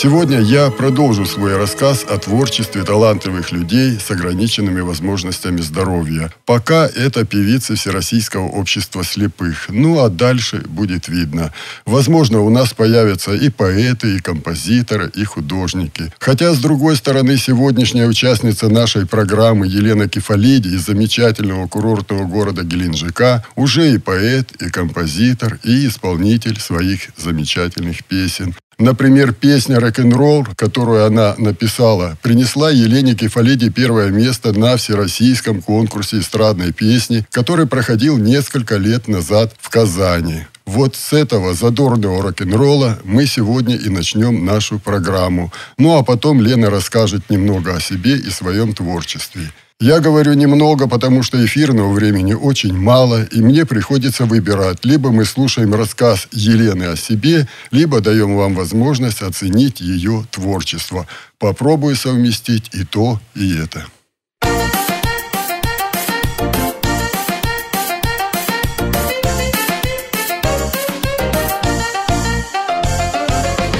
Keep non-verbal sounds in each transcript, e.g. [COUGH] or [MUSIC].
Сегодня я продолжу свой рассказ о творчестве талантливых людей с ограниченными возможностями здоровья. Пока это певицы Всероссийского общества слепых. Ну а дальше будет видно. Возможно, у нас появятся и поэты, и композиторы, и художники. Хотя, с другой стороны, сегодняшняя участница нашей программы Елена Кефалиди из замечательного курортного города Геленджика уже и поэт, и композитор, и исполнитель своих замечательных песен. Например, песня «Рок-н-ролл», которую она написала, принесла Елене Кефалиде первое место на всероссийском конкурсе эстрадной песни, который проходил несколько лет назад в Казани. Вот с этого задорного рок-н-ролла мы сегодня и начнем нашу программу. Ну а потом Лена расскажет немного о себе и своем творчестве. Я говорю немного, потому что эфирного времени очень мало, и мне приходится выбирать. Либо мы слушаем рассказ Елены о себе, либо даем вам возможность оценить ее творчество. Попробую совместить и то, и это.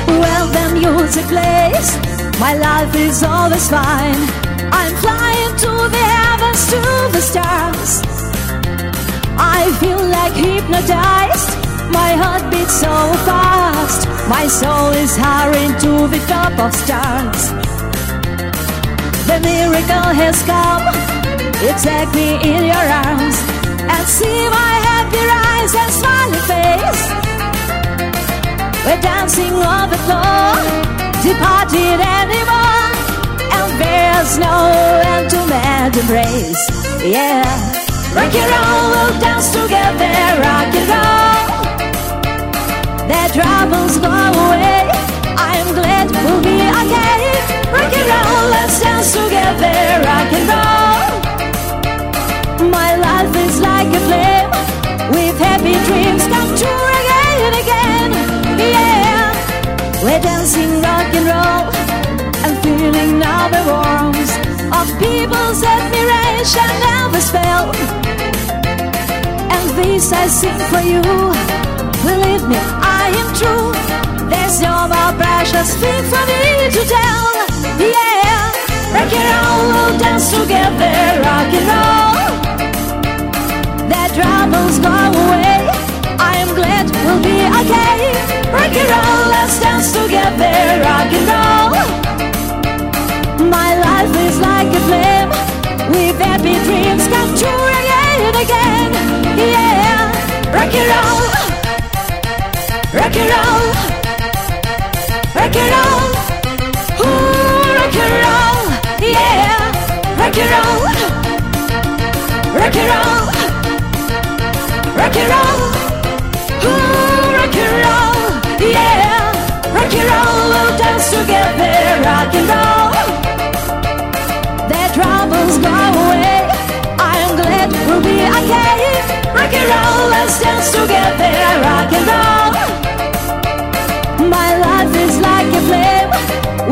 Well, the music. My life is always fine. I'm flying to the stars. I feel like hypnotized. My heart beats so fast. My soul is hurrying to the top of stars. The miracle has come. You take me in your arms and see my happy eyes and smiling face. We're dancing on the floor, departed anymore. And There's no to embrace. Yeah, rock and roll, we'll dance together. Rock and roll, their troubles go away. I'm glad we'll be okay. Rock and roll, let's dance together. Rock and roll. My life is like a flame with happy dreams admiration and the spell. And this I sing for you. Believe me, I am true. There's no more precious thing for me to tell. Yeah, rock and roll, we'll dance together. Rock and roll, their troubles go away. I am glad we'll be okay. Rock and roll, let's dance together. Rock and roll. My life is like a With happy dreams come true again again. Yeah, rock and roll. Rock and roll. Rock and roll. Ooh, rock and roll. Yeah, rock and roll. Rock and roll. Rock and roll. Ooh, rock and roll. Yeah, rock and roll. We'll dance together dance together. Rock and roll. My life is like a flame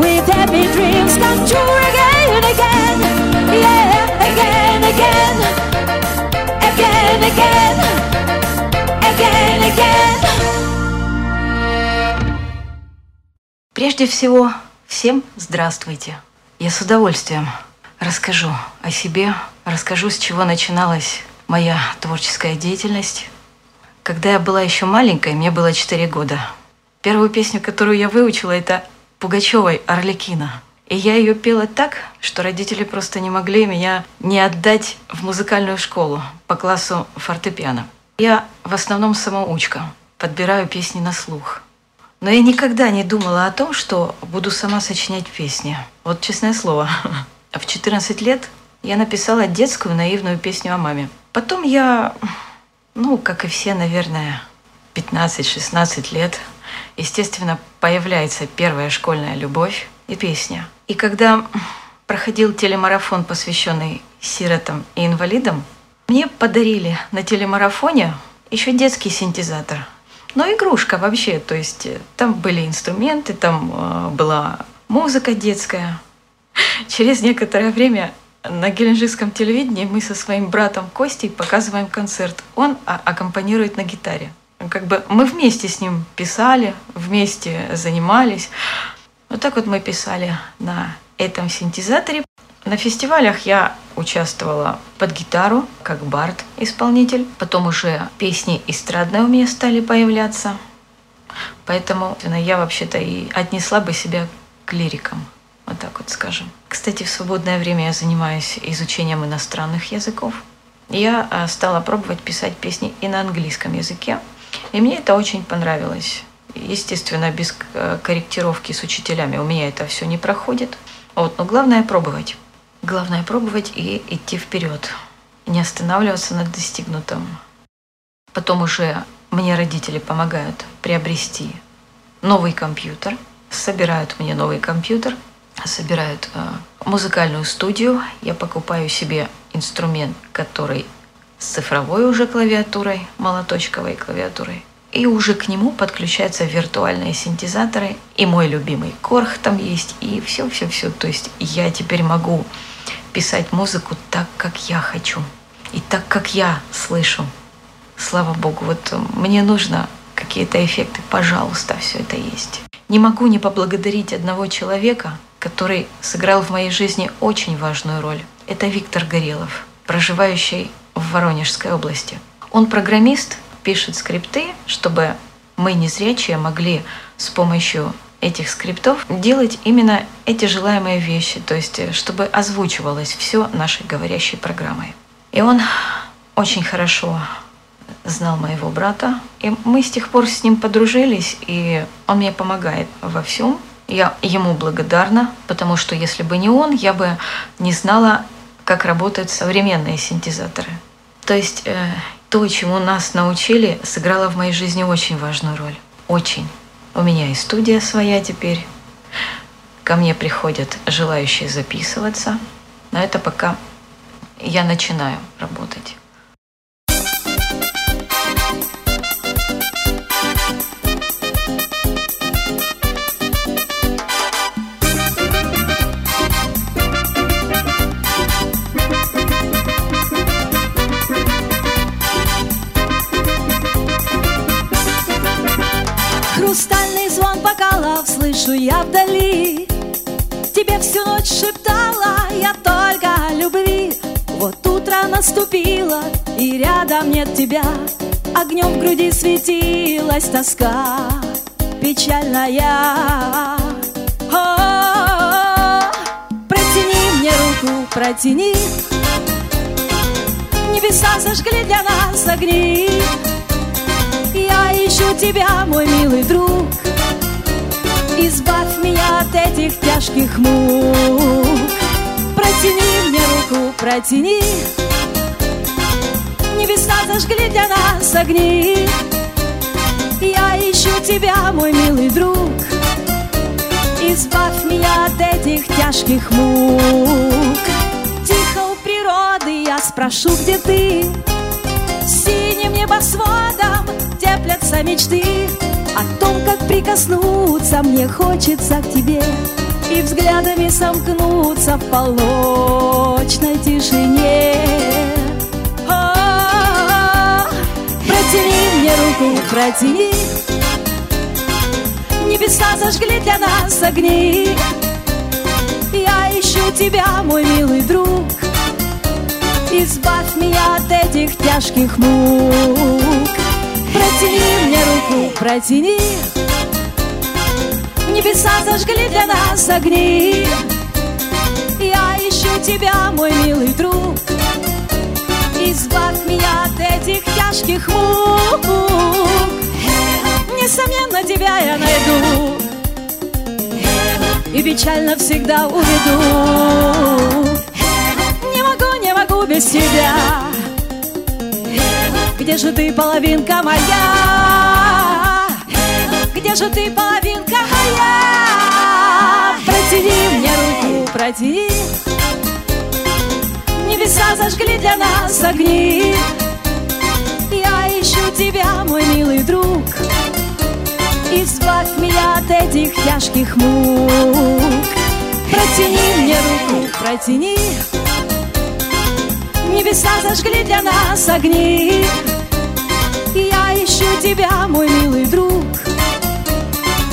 with happy dreams come true again again. Yeah, again, again, again, again, again, again. Прежде всего, всем здравствуйте. Я с удовольствием расскажу о себе, расскажу, с чего начиналась моя творческая деятельность. Когда я была еще маленькой, мне было 4 года. Первую песню, которую я выучила, это Пугачевой «Орликина». И я ее пела так, что родители просто не могли меня не отдать в музыкальную школу по классу фортепиано. Я в основном самоучка, подбираю песни на слух. Но я никогда не думала о том, что буду сама сочинять песни. Вот честное слово. [LAUGHS] В 14 лет я написала детскую наивную песню о маме. Потом я, ну, как и все, наверное, 15-16 лет, естественно, появляется первая школьная любовь. и песня. И когда проходил телемарафон, посвященный сиротам и инвалидам, мне подарили на телемарафоне еще детский синтезатор. Но игрушка вообще, то есть э, там были инструменты, там э, была музыка детская. Через некоторое время на геленджикском телевидении мы со своим братом Костей показываем концерт. Он а, аккомпанирует на гитаре. Как бы мы вместе с ним писали, вместе занимались. Вот так вот мы писали на этом синтезаторе. На фестивалях я участвовала под гитару, как бард-исполнитель. Потом уже песни эстрадные у меня стали появляться. Поэтому я вообще-то и отнесла бы себя к лирикам. Вот так вот скажем. Кстати, в свободное время я занимаюсь изучением иностранных языков. Я а, стала пробовать писать песни и на английском языке. И мне это очень понравилось. Естественно, без э, корректировки с учителями у меня это все не проходит. Вот, но главное пробовать. Главное пробовать и идти вперед, не останавливаться на достигнутом. Потом уже мне родители помогают приобрести новый компьютер, собирают мне новый компьютер, собирают э, музыкальную студию. Я покупаю себе инструмент, который с цифровой уже клавиатурой, молоточковой клавиатурой. И уже к нему подключаются виртуальные синтезаторы, и мой любимый корх там есть, и все-все-все. То есть я теперь могу писать музыку так, как я хочу, и так, как я слышу. Слава Богу, вот мне нужно какие-то эффекты, пожалуйста, все это есть. Не могу не поблагодарить одного человека, который сыграл в моей жизни очень важную роль. Это Виктор Горелов, проживающий в Воронежской области. Он программист, пишет скрипты, чтобы мы, незрячие, могли с помощью этих скриптов делать именно эти желаемые вещи, то есть э, чтобы озвучивалось все нашей говорящей программой. И он очень хорошо знал моего брата, и мы с тех пор с ним подружились, и он мне помогает во всем. Я ему благодарна, потому что если бы не он, я бы не знала, как работают современные синтезаторы. То есть э, то, чему нас научили, сыграло в моей жизни очень важную роль. Очень. У меня и студия своя теперь. Ко мне приходят желающие записываться. Но это пока я начинаю работать. Слышу я вдали Тебе всю ночь шептала я только о любви. Вот утро наступило, и рядом нет тебя. Огнем в груди светилась тоска печальная. Протяни мне руку, протяни. Небеса зажгли для нас огни. Я ищу тебя, мой милый друг Избавь меня от этих тяжких мук. Протяни мне руку, протяни. Небеса зажгли для нас огни. Я ищу тебя, мой милый друг. Избавь меня от этих тяжких мук. Тихо у природы я спрошу, где ты? Синим небосводом теплятся мечты о том, как прикоснуться мне хочется к тебе И взглядами сомкнуться в полночной тишине. Протяни мне руку, протяни. Небеса зажгли для нас огни. Я ищу тебя, мой милый друг. Избавь меня от этих тяжких мук Протяни мне руку, протяни. Небеса зажгли для нас огни. Я ищу тебя, мой милый друг. Избавь меня от этих тяжких мук. Несомненно, тебя я найду. И печально всегда уведу. Не могу, не могу без тебя где же ты, половинка моя? Где же ты, половинка моя? Протяни мне руку, протяни. Небеса зажгли для нас огни. Я ищу тебя, мой милый друг. Избавь меня от этих тяжких мук. Протяни мне руку, протяни. Небеса зажгли для нас огни Я ищу тебя, мой милый друг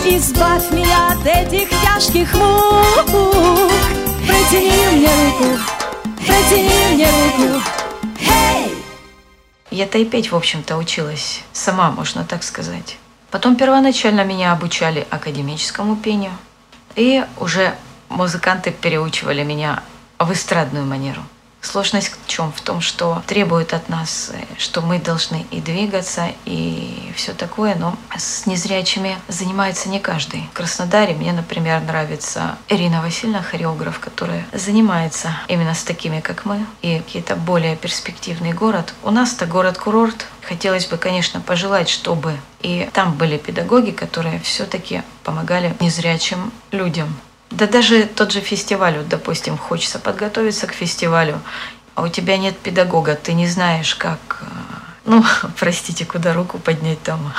Избавь меня от этих тяжких мук Протяни мне руку, протяни мне руку! Я-то и петь, в общем-то, училась сама, можно так сказать. Потом первоначально меня обучали академическому пению, и уже музыканты переучивали меня в эстрадную манеру. Сложность в чем? В том, что требует от нас, э, что мы должны и двигаться, и все такое, но с незрячими занимается не каждый. В Краснодаре мне, например, нравится Ирина Васильевна, хореограф, которая занимается именно с такими, как мы, и какие-то более перспективный город. У нас-то город-курорт, Хотелось бы, конечно, пожелать, чтобы и там были педагоги, которые все-таки помогали незрячим людям. Да даже тот же фестиваль, вот, допустим, хочется подготовиться к фестивалю, а у тебя нет педагога, ты не знаешь, как, э, [LAUGHS] ну, простите, куда руку поднять там,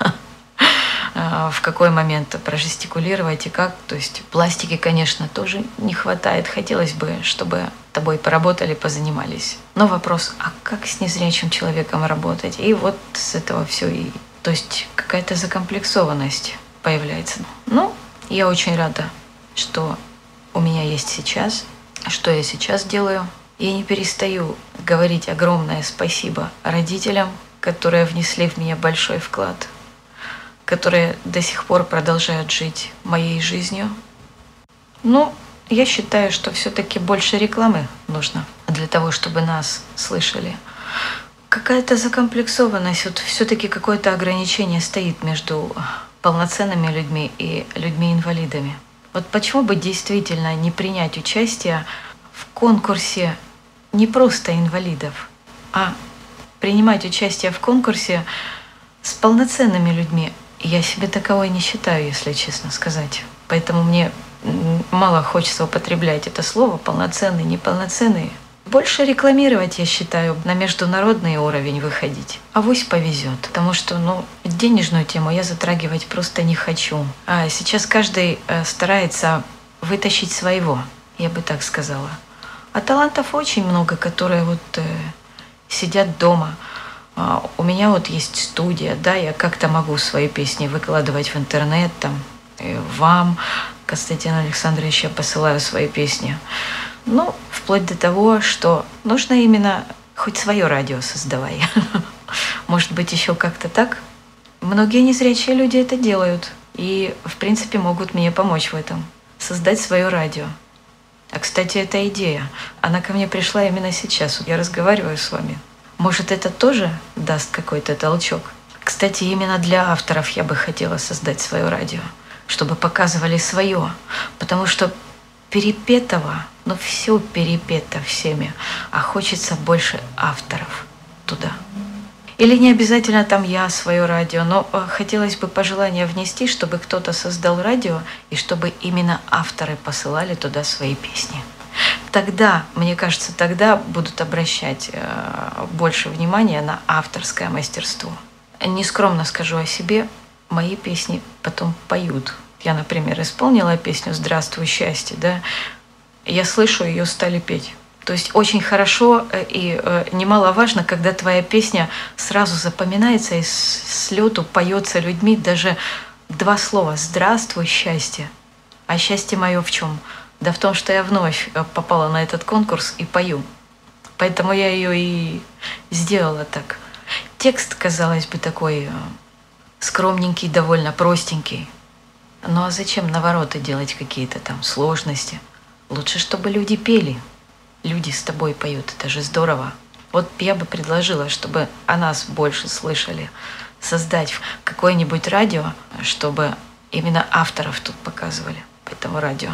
[LAUGHS] э, в какой момент прожестикулировать и как. То есть пластики, конечно, тоже не хватает. Хотелось бы, чтобы тобой поработали, позанимались. Но вопрос, а как с незрячим человеком работать? И вот с этого все и... То есть какая-то закомплексованность появляется. Ну, я очень рада что у меня есть сейчас, что я сейчас делаю. Я не перестаю говорить огромное спасибо родителям, которые внесли в меня большой вклад, которые до сих пор продолжают жить моей жизнью. Ну, я считаю, что все-таки больше рекламы нужно для того, чтобы нас слышали. Какая-то закомплексованность, вот все-таки какое-то ограничение стоит между полноценными людьми и людьми-инвалидами. Вот почему бы действительно не принять участие в конкурсе не просто инвалидов, а принимать участие в конкурсе с полноценными людьми. Я себе таковой не считаю, если честно сказать. Поэтому мне мало хочется употреблять это слово полноценный, неполноценный. Больше рекламировать, я считаю, на международный уровень выходить. А вось повезет. Потому что, ну, денежную тему я затрагивать просто не хочу. А сейчас каждый э, старается вытащить своего, я бы так сказала. А талантов очень много, которые вот э, сидят дома. А у меня вот есть студия, да, я как-то могу свои песни выкладывать в интернет, там, э, вам, Константин Александрович, я посылаю свои песни. Ну, вплоть до того, что нужно именно хоть свое радио создавай. [LAUGHS] Может быть, еще как-то так. Многие незрячие люди это делают и, в принципе, могут мне помочь в этом. Создать свое радио. А, кстати, эта идея, она ко мне пришла именно сейчас. Я разговариваю с вами. Может, это тоже даст какой-то толчок? Кстати, именно для авторов я бы хотела создать свое радио, чтобы показывали свое. Потому что перепетого, но все перепето всеми, а хочется больше авторов туда. Или не обязательно там я свое радио, но э, хотелось бы пожелание внести, чтобы кто-то создал радио и чтобы именно авторы посылали туда свои песни. Тогда, мне кажется, тогда будут обращать э, больше внимания на авторское мастерство. Нескромно скажу о себе, мои песни потом поют я, например, исполнила песню «Здравствуй, счастье», да, я слышу, ее стали петь. То есть очень хорошо э, и э, немаловажно, когда твоя песня сразу запоминается и с лету поется людьми даже два слова «Здравствуй, счастье». А счастье мое в чем? Да в том, что я вновь э, попала на этот конкурс и пою. Поэтому я ее и сделала так. Текст, казалось бы, такой скромненький, довольно простенький. Ну а зачем навороты делать какие-то там сложности? Лучше, чтобы люди пели. Люди с тобой поют, это же здорово. Вот я бы предложила, чтобы о нас больше слышали, создать какое-нибудь радио, чтобы именно авторов тут показывали по этому радио.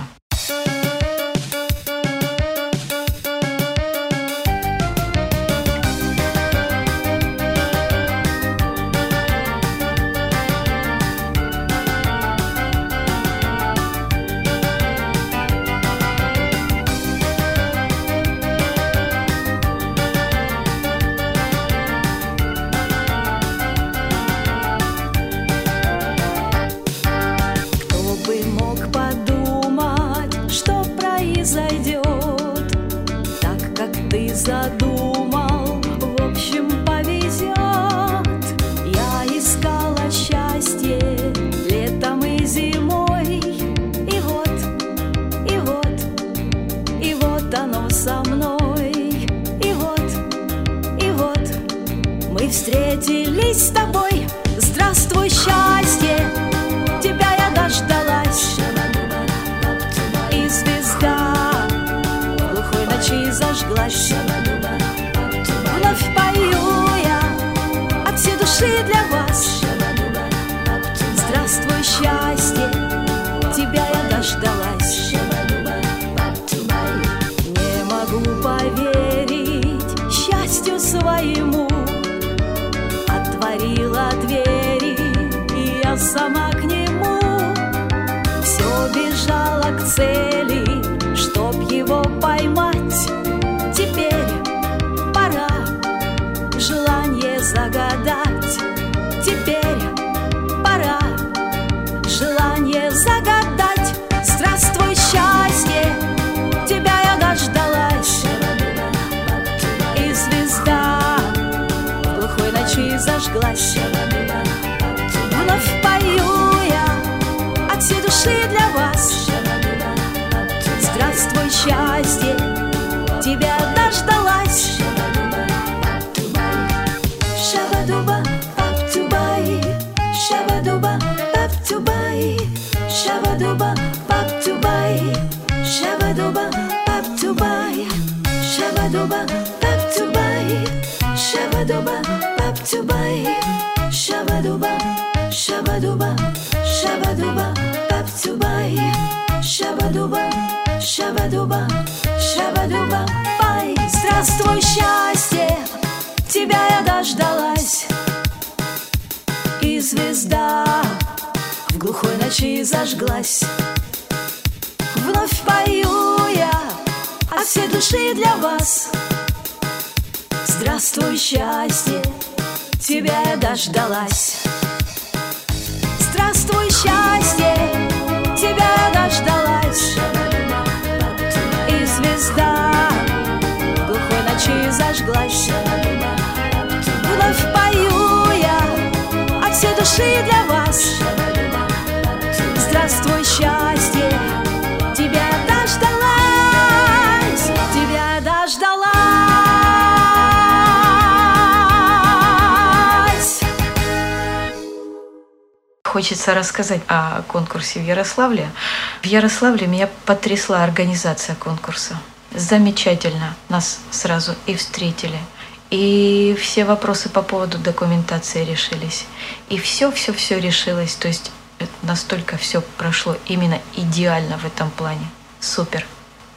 Встретились с тобой. Зажглась. Вновь пою я от всей души для вас. Здравствуй, счастье, тебя дождалась. Шабадуба, пап-тубай, шабадуба, пап-тубай, шабадуба, пап-тубай, шабадуба, пап-тубай, шабадуба, пап-тубай, шабадуба, пап-тубай, шабадуба, шабадуба, шабадуба, пап-тубай, шабадуба, шабадуба, шабадуба, пай. Здравствуй, счастье, тебя я дождалась. И звезда в глухой ночи зажглась. Вновь пою я от всей души для вас. Здравствуй, счастье, тебя дождалась. Здравствуй, счастье, тебя дождалась. И звезда глухой ночи зажглась. Вновь пою я от всей души для вас. Хочется рассказать о конкурсе в Ярославле. В Ярославле меня потрясла организация конкурса. Замечательно. Нас сразу и встретили. И все вопросы по поводу документации решились. И все-все-все решилось. То есть это настолько все прошло именно идеально в этом плане. Супер.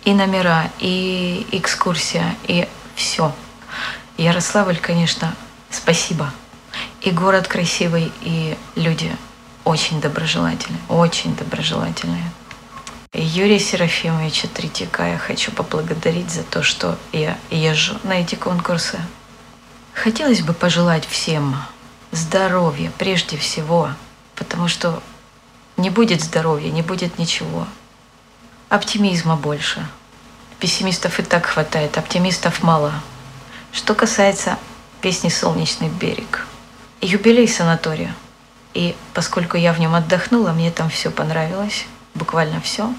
И номера, и экскурсия, и все. Ярославль, конечно, спасибо. И город красивый, и люди очень доброжелательные, очень доброжелательные. И Юрия Серафимовича Третьяка я хочу поблагодарить за то, что я езжу на эти конкурсы. Хотелось бы пожелать всем здоровья прежде всего, потому что не будет здоровья, не будет ничего. Оптимизма больше. Пессимистов и так хватает, оптимистов мало. Что касается песни «Солнечный берег», юбилей санатория. И поскольку я в нем отдохнула, мне там все понравилось, буквально все,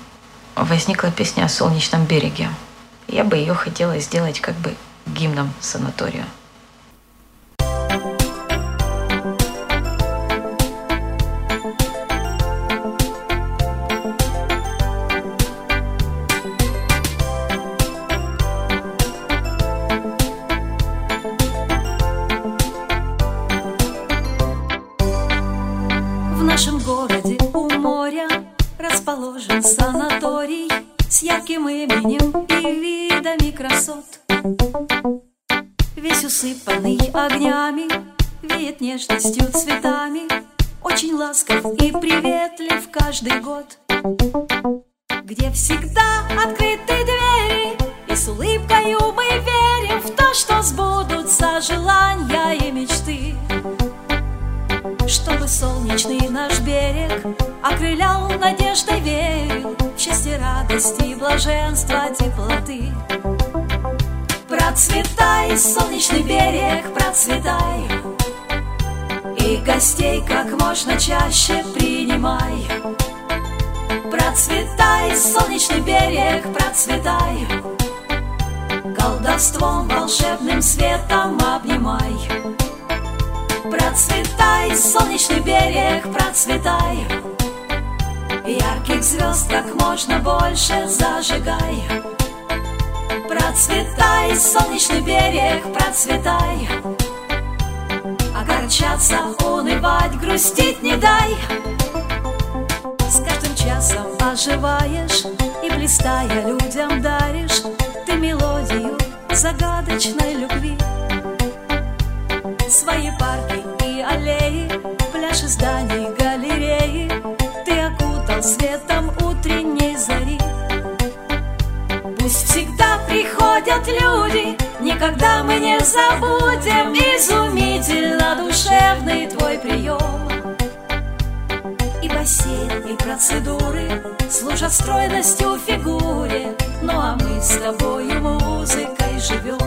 возникла песня о солнечном береге. Я бы ее хотела сделать как бы гимном санаторию. С ярким именем и видами красот. Весь усыпанный огнями, веет нежностью цветами, очень ласков и приветлив каждый год. Где всегда открыты двери, и с улыбкою мы верим в то, что сбудутся желания и мечты. Чтобы солнечный наш берег Окрылял надеждой верил В счастье, радости, блаженства, теплоты. Про Процветай, солнечный берег, процветай. И гостей как можно чаще принимай. Процветай, солнечный берег, процветай. Колдовством волшебным светом обнимай Процветай, солнечный берег, процветай. Ярких звезд как можно больше зажигай. Процветай, солнечный берег, процветай. Огорчаться, унывать, грустить не дай. С каждым часом оживаешь И блистая людям даришь. Ты мелодию загадочной любви Никогда мы не забудем Изумительно душевный твой прием. И бассейн, и процедуры Служат стройностью фигуре. Ну а мы с тобою музыкой живем.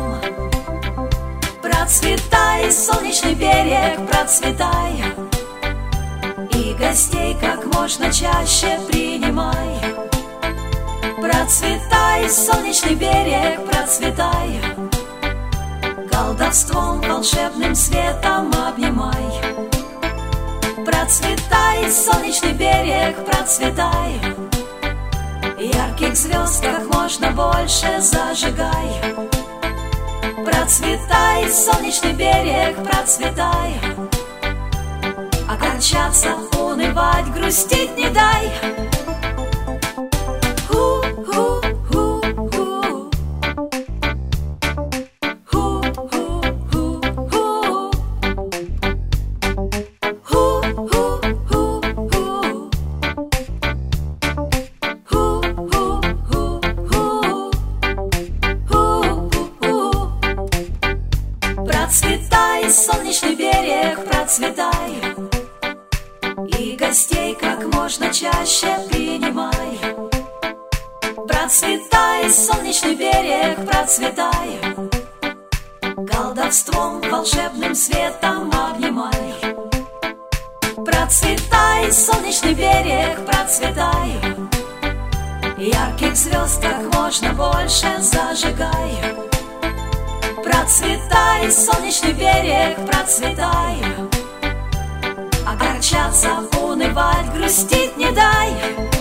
Процветай, солнечный берег, процветай. И гостей как можно чаще принимай. Процветай, солнечный берег, процветай Колдовством волшебным светом обнимай. Процветай, солнечный берег, процветай. Ярких звезд как можно больше зажигай. Процветай, солнечный берег, процветай. Огорчаться, унывать, грустить не дай можно чаще принимай. Процветай, солнечный берег, процветай. Колдовством волшебным светом обнимай. Процветай, солнечный берег, процветай. Ярких звезд как можно больше зажигай. Процветай, солнечный берег, процветай Огорчаться, унывать, грустить не дай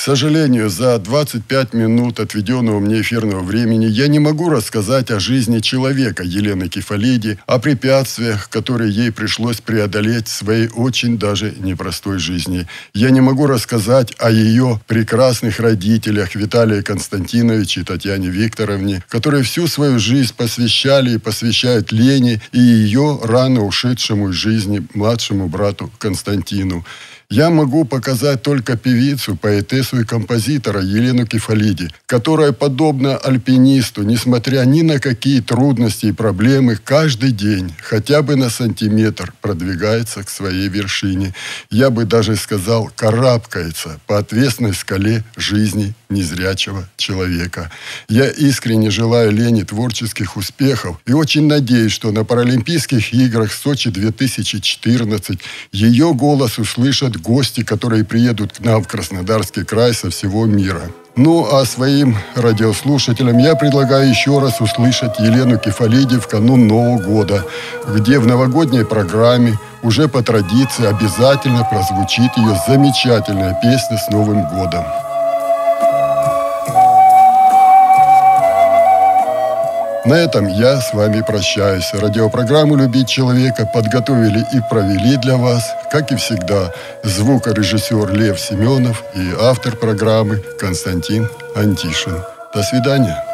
К сожалению, за 25 минут отведенного мне эфирного времени я не могу рассказать о жизни человека Елены Кефалиди, о препятствиях, которые ей пришлось преодолеть в своей очень даже непростой жизни. Я не могу рассказать о ее прекрасных родителях Виталии Константиновиче и Татьяне Викторовне, которые всю свою жизнь посвящали и посвящают Лене и ее рано ушедшему из жизни младшему брату Константину. Я могу показать только певицу, поэтессу и композитора Елену Кефалиди, которая, подобно альпинисту, несмотря ни на какие трудности и проблемы, каждый день, хотя бы на сантиметр, продвигается к своей вершине. Я бы даже сказал, карабкается по отвесной скале жизни незрячего человека. Я искренне желаю Лене творческих успехов и очень надеюсь, что на Паралимпийских играх Сочи 2014 ее голос услышат гости, которые приедут к нам в Краснодарский край со всего мира. Ну, а своим радиослушателям я предлагаю еще раз услышать Елену Кефалиди в канун Нового года, где в новогодней программе уже по традиции обязательно прозвучит ее замечательная песня с Новым годом. На этом я с вами прощаюсь. Радиопрограмму «Любить человека» подготовили и провели для вас, как и всегда, звукорежиссер Лев Семенов и автор программы Константин Антишин. До свидания.